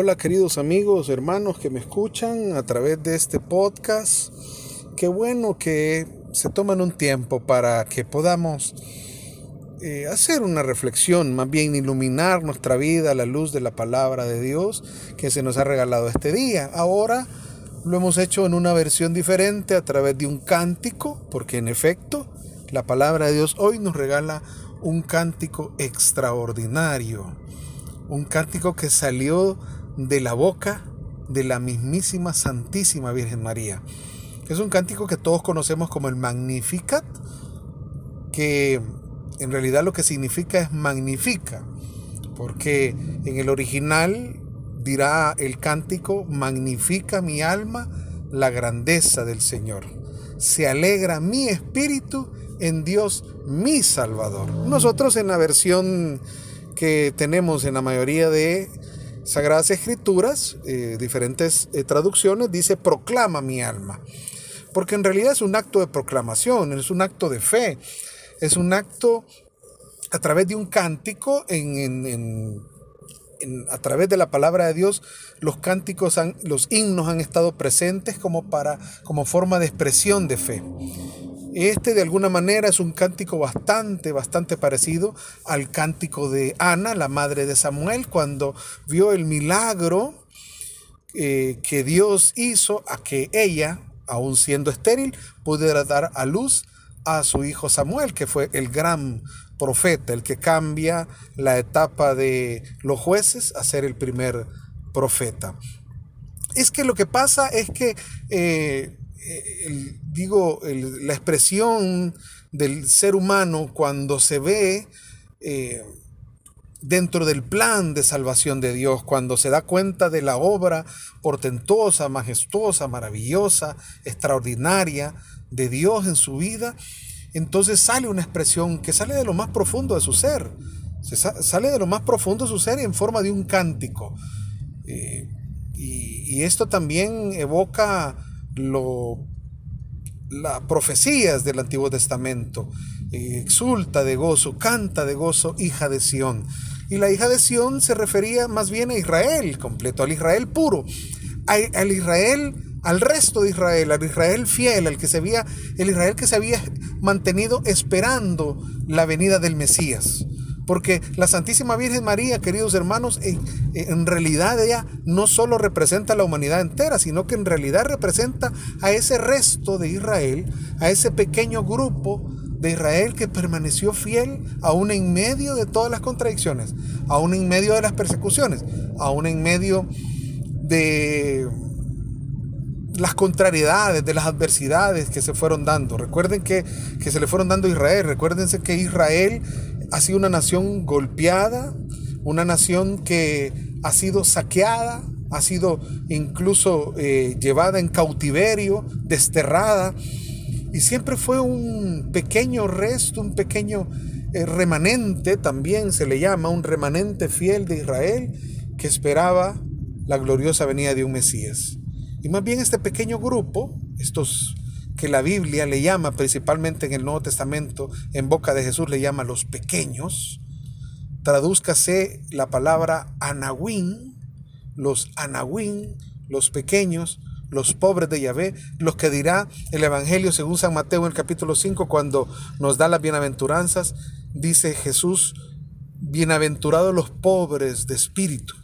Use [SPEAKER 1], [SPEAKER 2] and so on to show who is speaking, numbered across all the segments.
[SPEAKER 1] Hola queridos amigos, hermanos que me escuchan a través de este podcast. Qué bueno que se toman un tiempo para que podamos eh, hacer una reflexión, más bien iluminar nuestra vida a la luz de la palabra de Dios que se nos ha regalado este día. Ahora lo hemos hecho en una versión diferente a través de un cántico, porque en efecto la palabra de Dios hoy nos regala un cántico extraordinario, un cántico que salió de la boca de la mismísima Santísima Virgen María. Es un cántico que todos conocemos como el Magnificat, que en realidad lo que significa es magnifica, porque en el original dirá el cántico, magnifica mi alma la grandeza del Señor. Se alegra mi espíritu en Dios mi Salvador. Nosotros en la versión que tenemos en la mayoría de Sagradas Escrituras, eh, diferentes eh, traducciones, dice proclama mi alma. Porque en realidad es un acto de proclamación, es un acto de fe, es un acto a través de un cántico, a través de la palabra de Dios, los cánticos, los himnos han estado presentes como, para, como forma de expresión de fe. Este de alguna manera es un cántico bastante, bastante parecido al cántico de Ana, la madre de Samuel, cuando vio el milagro eh, que Dios hizo a que ella, aun siendo estéril, pudiera dar a luz a su hijo Samuel, que fue el gran profeta, el que cambia la etapa de los jueces a ser el primer profeta. Es que lo que pasa es que eh, digo, la expresión del ser humano cuando se ve eh, dentro del plan de salvación de Dios, cuando se da cuenta de la obra portentosa, majestuosa, maravillosa, extraordinaria de Dios en su vida, entonces sale una expresión que sale de lo más profundo de su ser, sale de lo más profundo de su ser en forma de un cántico. Eh, y esto también evoca lo, las profecías del Antiguo Testamento. exulta de gozo, canta de gozo, hija de Sión. Y la hija de Sión se refería más bien a Israel completo, al Israel puro, al Israel, al resto de Israel, al Israel fiel, al que se había, el Israel que se había mantenido esperando la venida del Mesías. Porque la Santísima Virgen María, queridos hermanos, en, realidad ella no solo representa a la humanidad entera, sino que en realidad representa a ese resto de Israel, a ese pequeño grupo de Israel que permaneció fiel aún en medio de todas las contradicciones, aún en medio de las persecuciones, aún en medio de las contrariedades, de las adversidades que se fueron dando. Recuerden que, que se le fueron dando a Israel. Recuérdense que Israel ha sido una nación golpeada, una nación que ha sido saqueada, ha sido incluso eh, llevada en cautiverio, desterrada, y siempre fue un pequeño resto, un pequeño eh, remanente, también se le llama, un remanente fiel de Israel que esperaba la gloriosa venida de un Mesías. Y más bien este pequeño grupo, estos que la Biblia le llama principalmente en el Nuevo Testamento, en boca de Jesús le llama los pequeños, tradúzcase la palabra anahuín, los anahuín, los pequeños, los pobres de Yahvé, los que dirá el Evangelio según San Mateo en el capítulo 5 cuando nos da las bienaventuranzas, dice Jesús, bienaventurados los pobres de espíritu,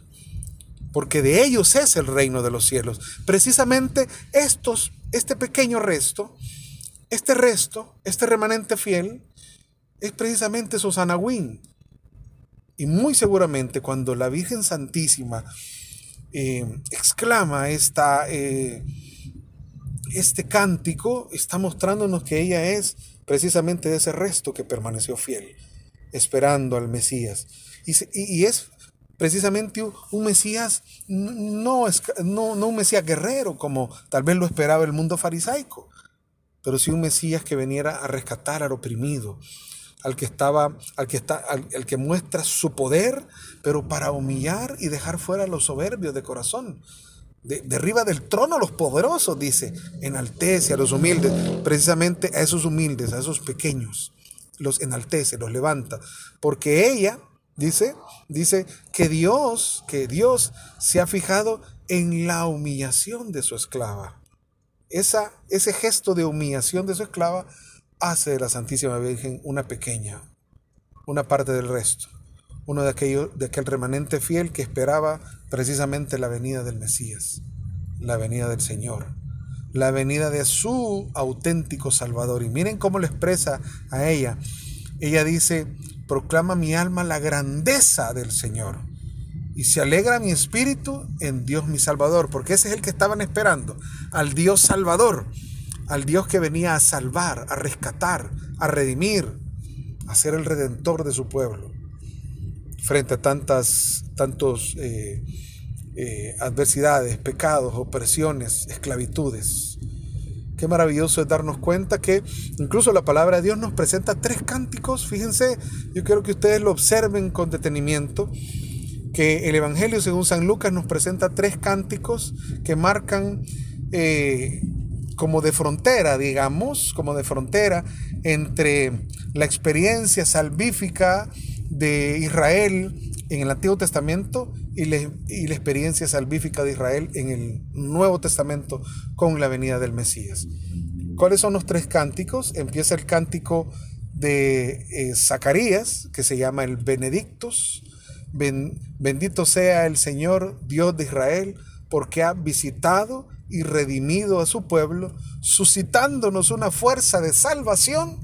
[SPEAKER 1] porque de ellos es el reino de los cielos. Precisamente estos este pequeño resto, este resto, este remanente fiel, es precisamente Susana Wynn. Y muy seguramente cuando la Virgen Santísima eh, exclama esta, eh, este cántico, está mostrándonos que ella es precisamente ese resto que permaneció fiel, esperando al Mesías. Y es precisamente un Mesías, no, no, no un Mesías guerrero como tal vez lo esperaba el mundo farisaico, pero sí un Mesías que veniera a rescatar al oprimido, al que estaba, al que está, al, que muestra su poder, pero para humillar y dejar fuera a los soberbios de corazón. De, derriba del trono a los poderosos, dice, enaltece a los humildes, precisamente a esos humildes, a esos pequeños, los enaltece, los levanta, porque ella Dice, dice que Dios, que Dios se ha fijado en la humillación de su esclava. Esa, ese gesto de humillación de su esclava hace de la Santísima Virgen una pequeña, una parte del resto, uno de, aquello, de aquel remanente fiel que esperaba precisamente la venida del Mesías, la venida del Señor, la venida de su auténtico Salvador. Y miren cómo le expresa a ella. Ella dice, proclama mi alma la grandeza del Señor. Y se alegra mi espíritu en Dios mi Salvador, porque ese es el que estaban esperando, al Dios Salvador, al Dios que venía a salvar, a rescatar, a redimir, a ser el redentor de su pueblo, frente a tantas, tantos eh, eh, adversidades, pecados, opresiones, esclavitudes. Qué maravilloso es darnos cuenta que incluso la palabra de Dios nos presenta tres cánticos. Fíjense, yo quiero que ustedes lo observen con detenimiento, que el Evangelio según San Lucas nos presenta tres cánticos que marcan eh, como de frontera, digamos, como de frontera entre la experiencia salvífica de Israel en el Antiguo Testamento y, la experiencia salvífica de Israel en el Nuevo Testamento con la venida del Mesías. ¿Cuáles son los tres cánticos? Empieza el cántico de eh, Zacarías, que se llama el Benedictus. bendito sea el Señor, Dios de Israel, porque ha visitado y redimido a su pueblo, suscitándonos una fuerza de salvación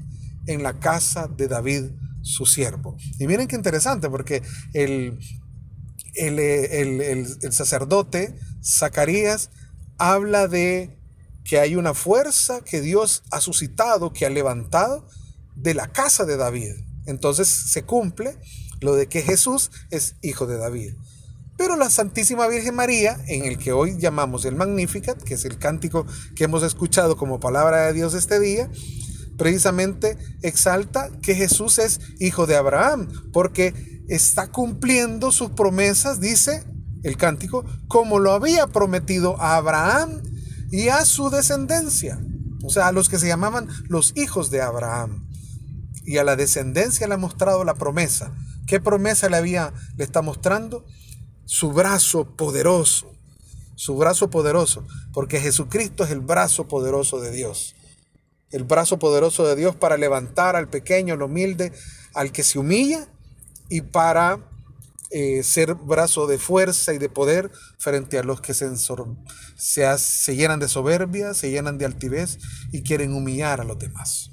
[SPEAKER 1] en la casa de David su siervo. Y miren qué interesante, porque el, el, sacerdote Zacarías habla de que hay una fuerza que Dios ha suscitado, que ha levantado de la casa de David. Entonces se cumple lo de que Jesús es hijo de David. Pero la Santísima Virgen María, en el que hoy llamamos el Magnificat, que es el cántico que hemos escuchado como palabra de Dios este día, precisamente exalta que Jesús es hijo de Abraham, porque está cumpliendo sus promesas, dice el cántico, como lo había prometido a Abraham y a su descendencia, o sea, a los que se llamaban los hijos de Abraham. Y a la descendencia le ha mostrado la promesa. ¿Qué promesa le había le está mostrando? Su brazo poderoso, su brazo poderoso, porque Jesucristo es el brazo poderoso de Dios el brazo poderoso de Dios para levantar al pequeño, al humilde, al que se humilla y para eh, ser brazo de fuerza y de poder frente a los que se, llenan de soberbia, se llenan de altivez y quieren humillar a los demás.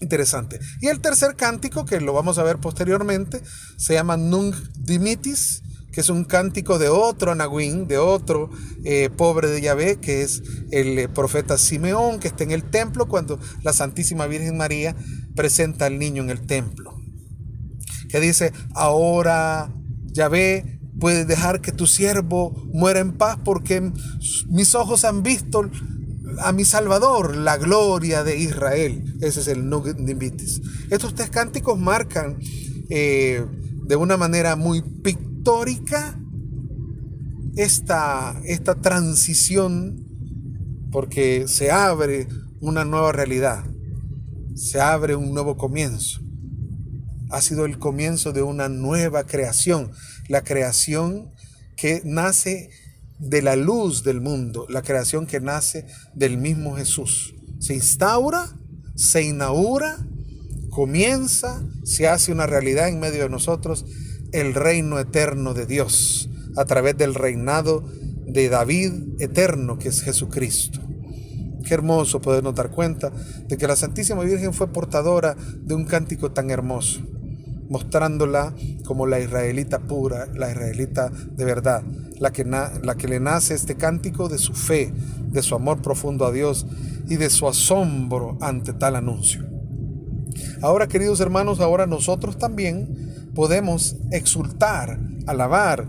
[SPEAKER 1] Interesante. Y el tercer cántico, que lo vamos a ver posteriormente, se llama Nunc Dimitis, que es un cántico de otro Anahuín, de otro eh, pobre de Yahvé, que es el eh, profeta Simeón, que está en el templo cuando la Santísima Virgen María presenta al niño en el templo. Dice, ahora Yahvé puede dejar que tu siervo muera en paz porque mis ojos han visto a mi Salvador, la gloria de Israel. Ese es el Nugnibitis. Estos tres cánticos marcan eh, de una manera muy pictórica esta, esta transición porque se abre una nueva realidad, se abre un nuevo comienzo. Ha sido el comienzo de una nueva creación, la creación que nace de la luz del mundo, la creación que nace del mismo Jesús. Se instaura, se inaugura, comienza, se hace una realidad en medio de nosotros el reino eterno de Dios a través del reinado de David eterno que es Jesucristo. Qué hermoso podernos dar cuenta de que la Santísima Virgen fue portadora de un cántico tan hermoso, mostrándola como la israelita pura, la israelita de verdad, la que, la que le nace este cántico de su fe, de su amor profundo a Dios y de su asombro ante tal anuncio. Ahora, queridos hermanos, ahora nosotros también podemos exultar, alabar,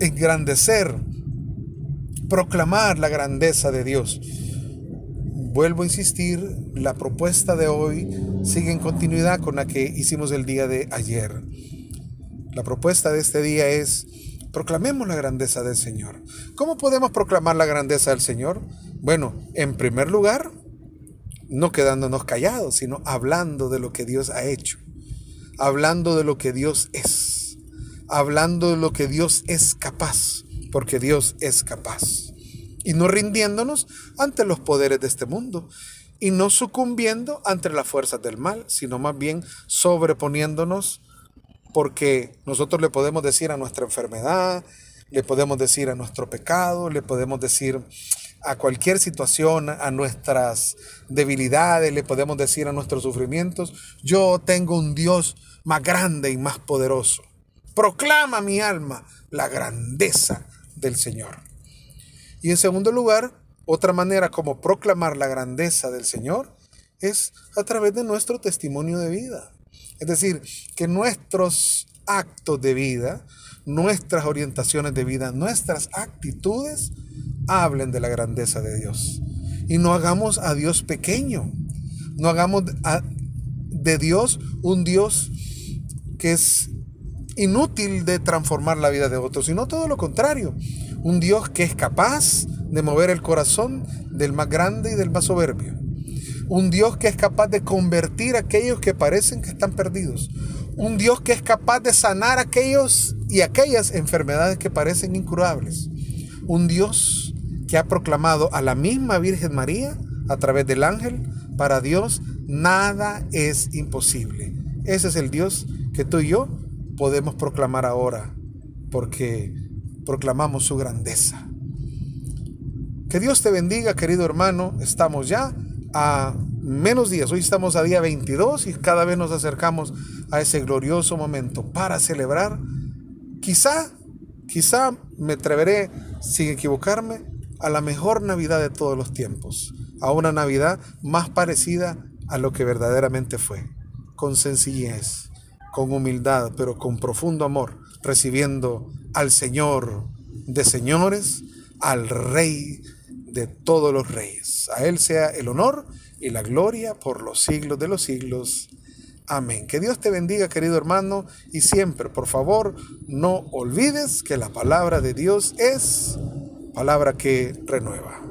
[SPEAKER 1] engrandecer, proclamar la grandeza de Dios. Vuelvo a insistir, la propuesta de hoy sigue en continuidad con la que hicimos el día de ayer. La propuesta de este día es, proclamemos la grandeza del Señor. ¿Cómo podemos proclamar la grandeza del Señor? Bueno, en primer lugar, no quedándonos callados, sino hablando de lo que Dios ha hecho hablando de lo que Dios es, hablando de lo que Dios es capaz, porque Dios es capaz. Y no rindiéndonos ante los poderes de este mundo y no sucumbiendo ante las fuerzas del mal, sino más bien sobreponiéndonos porque nosotros le podemos decir a nuestra enfermedad, le podemos decir a nuestro pecado, le podemos decir a cualquier situación, a nuestras debilidades, le podemos decir a nuestros sufrimientos, yo tengo un Dios más grande y más poderoso. Proclama mi alma la grandeza del Señor. Y en segundo lugar, otra manera como proclamar la grandeza del Señor es a través de nuestro testimonio de vida. Es decir, que nuestros actos de vida, nuestras orientaciones de vida, nuestras actitudes hablen de la grandeza de Dios. Y no hagamos a Dios pequeño. No hagamos de Dios un Dios que es inútil de transformar la vida de otros, sino todo lo contrario. Un Dios que es capaz de mover el corazón del más grande y del más soberbio. Un Dios que es capaz de convertir a aquellos que parecen que están perdidos. Un Dios que es capaz de sanar aquellos y aquellas enfermedades que parecen incurables. Un Dios que ha proclamado a la misma Virgen María a través del ángel, para Dios nada es imposible. Ese es el Dios que tú y yo podemos proclamar ahora, porque proclamamos su grandeza. Que Dios te bendiga, querido hermano. Estamos ya a menos días. Hoy estamos a día 22 y cada vez nos acercamos a ese glorioso momento para celebrar. Quizá, quizá me atreveré, sin equivocarme, a la mejor Navidad de todos los tiempos. A una Navidad más parecida a lo que verdaderamente fue. Con sencillez, con humildad, pero con profundo amor, recibiendo al Señor de señores, al Rey de todos los reyes. A Él sea el honor y la gloria por los siglos de los siglos. Amén. Que Dios te bendiga, querido hermano, y siempre, por favor, no olvides que la palabra de Dios es palabra que renueva.